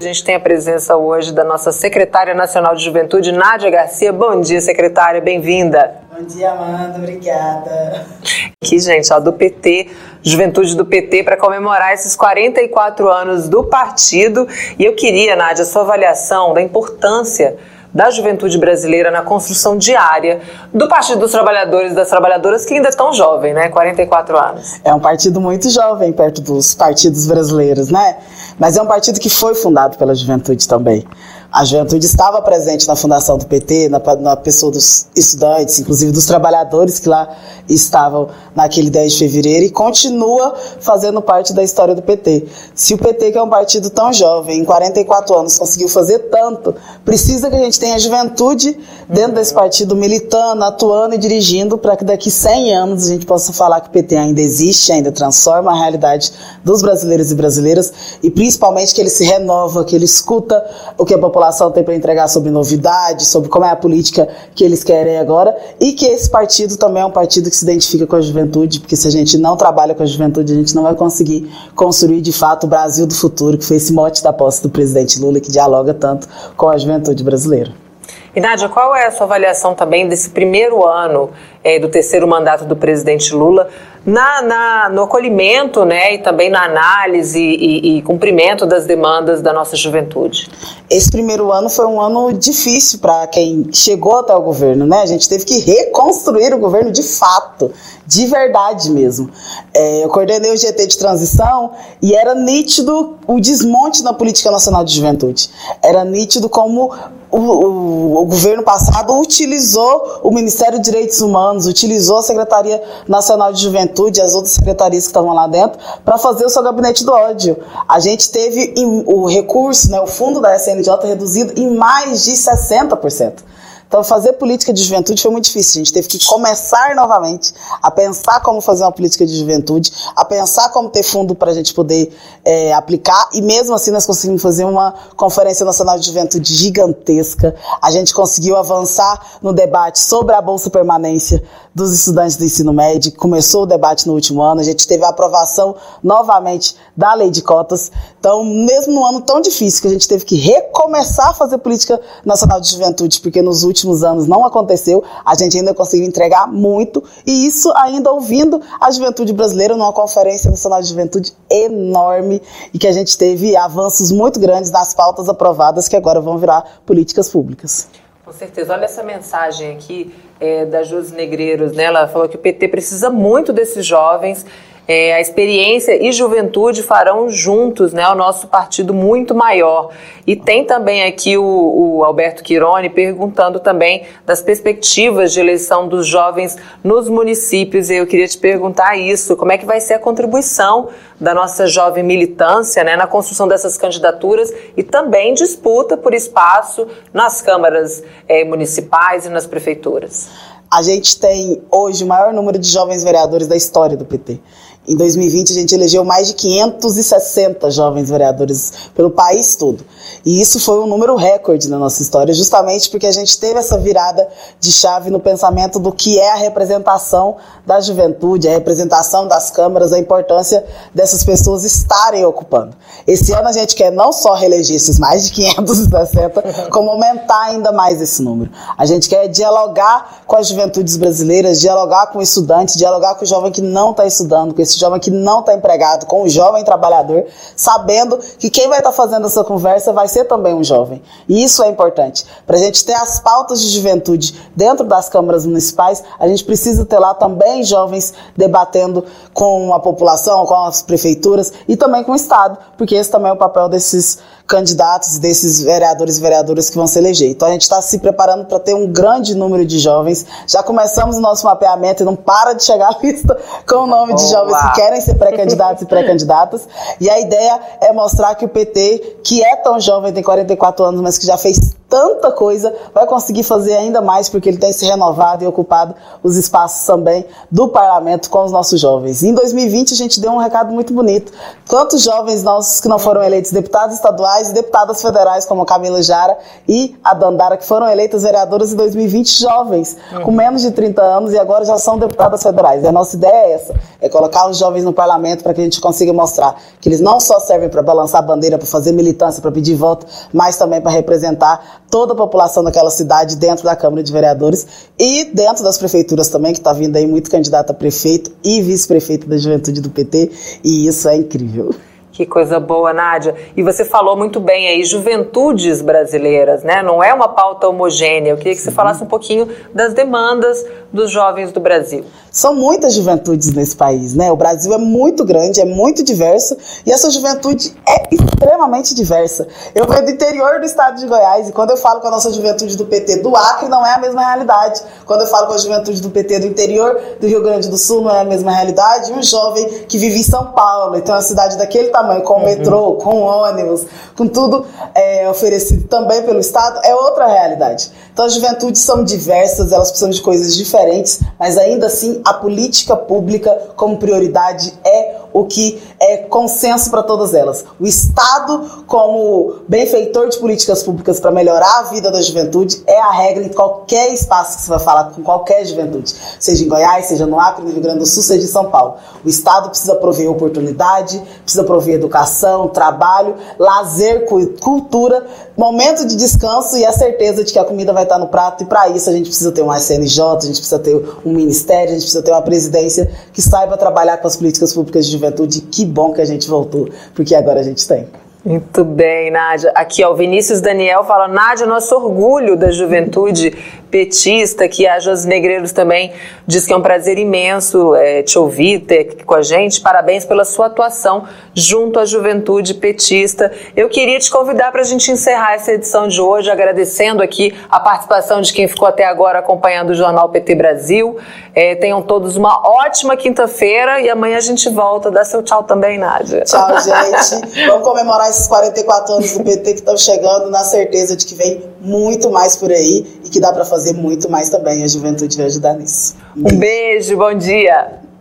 A gente tem a presença hoje da nossa secretária nacional de juventude, Nádia Garcia. Bom dia, secretária, bem-vinda. Bom dia, Amanda, obrigada. Aqui, gente, ó, do PT, Juventude do PT, para comemorar esses 44 anos do partido. E eu queria, Nádia, a sua avaliação da importância da juventude brasileira na construção diária do Partido dos Trabalhadores e das Trabalhadoras, que ainda é tão jovem, né? 44 anos. É um partido muito jovem perto dos partidos brasileiros, né? Mas é um partido que foi fundado pela juventude também. A juventude estava presente na fundação do PT, na, na, pessoa dos estudantes, inclusive dos trabalhadores que lá estavam naquele 10 de fevereiro e continua fazendo parte da história do PT. Se o PT, que é um partido tão jovem, em 44 anos, conseguiu fazer tanto, precisa que a gente tenha juventude dentro desse partido militando, atuando e dirigindo para que daqui 100 anos a gente possa falar que o PT ainda existe, ainda transforma a realidade dos brasileiros e brasileiras e principalmente que ele se renova, que ele escuta o que a população população tem para entregar sobre novidades, sobre como é a política que eles querem agora, e que esse partido também é um partido que se identifica com a juventude, porque se a gente não trabalha com a juventude, a gente não vai conseguir construir de fato o Brasil do futuro, que foi esse mote da posse do presidente Lula, que dialoga tanto com a juventude brasileira. E Nádia, qual é a sua avaliação também desse primeiro ano é, do terceiro mandato do presidente Lula na, na, no acolhimento né, e também na análise e, e, cumprimento das demandas da nossa juventude? Esse primeiro ano foi um ano difícil para quem chegou até o governo, né? A gente teve que reconstruir o governo de fato, de verdade mesmo. É, eu coordenei o GT de transição e era nítido o desmonte na política nacional de juventude. Era nítido como o, o, o, governo passado utilizou o Ministério de Direitos Humanos, utilizou a Secretaria Nacional de Juventude as outras secretarias que estavam lá dentro para fazer o seu gabinete do ódio. A gente teve o recurso, né, o fundo da SNJ reduzido em mais de 60%. Então, fazer política de juventude foi muito difícil. A gente teve que começar novamente a pensar como fazer uma política de juventude, a pensar como ter fundo para a gente poder é, aplicar. E mesmo assim, nós conseguimos fazer uma Conferência Nacional de Juventude gigantesca. A gente conseguiu avançar no debate sobre a Bolsa Permanência dos estudantes do ensino médio. Começou o debate no último ano. A gente teve a aprovação novamente da lei de cotas. Então, mesmo num ano tão difícil que a gente teve que recomeçar a fazer política nacional de juventude, porque nos últimos últimos anos não aconteceu, a gente ainda conseguiu entregar muito, e isso ainda ouvindo a juventude brasileira numa conferência nacional de juventude enorme, e que a gente teve avanços muito grandes nas pautas aprovadas que agora vão virar políticas públicas. Com certeza. Olha essa mensagem aqui é, da Josi Negreiros, né? Ela falou que o PT precisa muito desses jovens é, a experiência e juventude farão juntos né, o nosso partido muito maior. E tem também aqui o, o Alberto Quirone perguntando também das perspectivas de eleição dos jovens nos municípios. Eu queria te perguntar isso: como é que vai ser a contribuição da nossa jovem militância né, na construção dessas candidaturas e também disputa por espaço nas câmaras é, municipais e nas prefeituras? A gente tem hoje o maior número de jovens vereadores da história do PT. Em 2020, a gente elegeu mais de 560 jovens vereadores pelo país todo. E isso foi um número recorde na nossa história, justamente porque a gente teve essa virada de chave no pensamento do que é a representação da juventude, a representação das câmaras, a importância dessas pessoas estarem ocupando. Esse ano a gente quer não só reeleger esses mais de 560, como aumentar ainda mais esse número. A gente quer dialogar com as juventudes brasileiras, dialogar com estudantes, dialogar com o jovem que não está estudando, com esse jovem que não está empregado, com o jovem trabalhador, sabendo que quem vai estar tá fazendo essa conversa vai ser também um jovem. E isso é importante. Para a gente ter as pautas de juventude dentro das câmaras municipais, a gente precisa ter lá também jovens debatendo com a população, com as prefeituras e também com o Estado, porque esse também é o papel desses candidatos, desses vereadores e vereadoras que vão se eleger. Então a gente está se preparando para ter um grande número de jovens. Já começamos o nosso mapeamento e não para de chegar a lista com o nome de jovens que querem ser pré-candidatos e pré-candidatas. E a ideia é mostrar que o PT, que é tão jovem, tem 44 anos, mas que já fez tanta coisa, vai conseguir fazer ainda mais porque ele tem se renovado e ocupado os espaços também do parlamento com os nossos jovens. Em 2020 a gente deu um recado muito bonito. Quantos jovens nossos que não foram eleitos deputados estaduais e deputadas federais como a Camila Jara e a Dandara que foram eleitas vereadoras em 2020 jovens, com menos de 30 anos e agora já são deputadas federais. E a nossa ideia é essa, é colocar os jovens no parlamento para que a gente consiga mostrar que eles não só servem para balançar a bandeira, para fazer militância, para pedir voto, mas também para representar toda a população daquela cidade dentro da Câmara de Vereadores e dentro das prefeituras também, que está vindo aí muito candidato a prefeito e vice-prefeito da juventude do PT, e isso é incrível. Que coisa boa, Nádia. E você falou muito bem aí, juventudes brasileiras, né? Não é uma pauta homogênea. Eu queria que você falasse um pouquinho das demandas dos jovens do Brasil. São muitas juventudes nesse país, né? O Brasil é muito grande, é muito diverso e essa juventude é extremamente diversa. Eu venho do interior do estado de Goiás e quando eu falo com a nossa juventude do PT do Acre, não é a mesma realidade. Quando eu falo com a juventude do PT do interior do Rio Grande do Sul, não é a mesma realidade. Um jovem que vive em São Paulo, então é uma cidade daquele tamanho, com uhum. metrô, com ônibus, com tudo é, oferecido também pelo Estado, é outra realidade. Então as juventudes são diversas, elas precisam de coisas diferentes, mas ainda assim a política pública como prioridade é o que é consenso para todas elas. O Estado, como benfeitor de políticas públicas para melhorar a vida da juventude, é a regra em qualquer espaço que você vai falar com qualquer juventude, seja em Goiás, seja no Acre, no Rio Grande do Sul, seja em São Paulo. O Estado precisa prover oportunidade, precisa prover educação, trabalho, lazer, cultura, momento de descanso e a certeza de que a comida vai estar no prato. E para isso a gente precisa ter um SNJ, a gente precisa ter um ministério, a gente precisa ter uma presidência que saiba trabalhar com as políticas públicas de juventude. Que bom que a gente voltou, porque agora a gente tem. Muito bem, Nádia. Aqui, ó, o Vinícius Daniel fala: Nádia, nosso orgulho da juventude petista, que a Jos Negreiros também diz que é um prazer imenso é, te ouvir, ter aqui com a gente. Parabéns pela sua atuação junto à juventude petista. Eu queria te convidar para a gente encerrar essa edição de hoje, agradecendo aqui a participação de quem ficou até agora acompanhando o Jornal PT Brasil. É, tenham todos uma ótima quinta-feira e amanhã a gente volta. Dá seu tchau também, Nádia. Tchau, gente. Vamos comemorar esses 44 anos do PT que estão chegando, na certeza de que vem muito mais por aí e que dá para fazer muito mais também. A juventude vai ajudar nisso. Um beijo bom dia.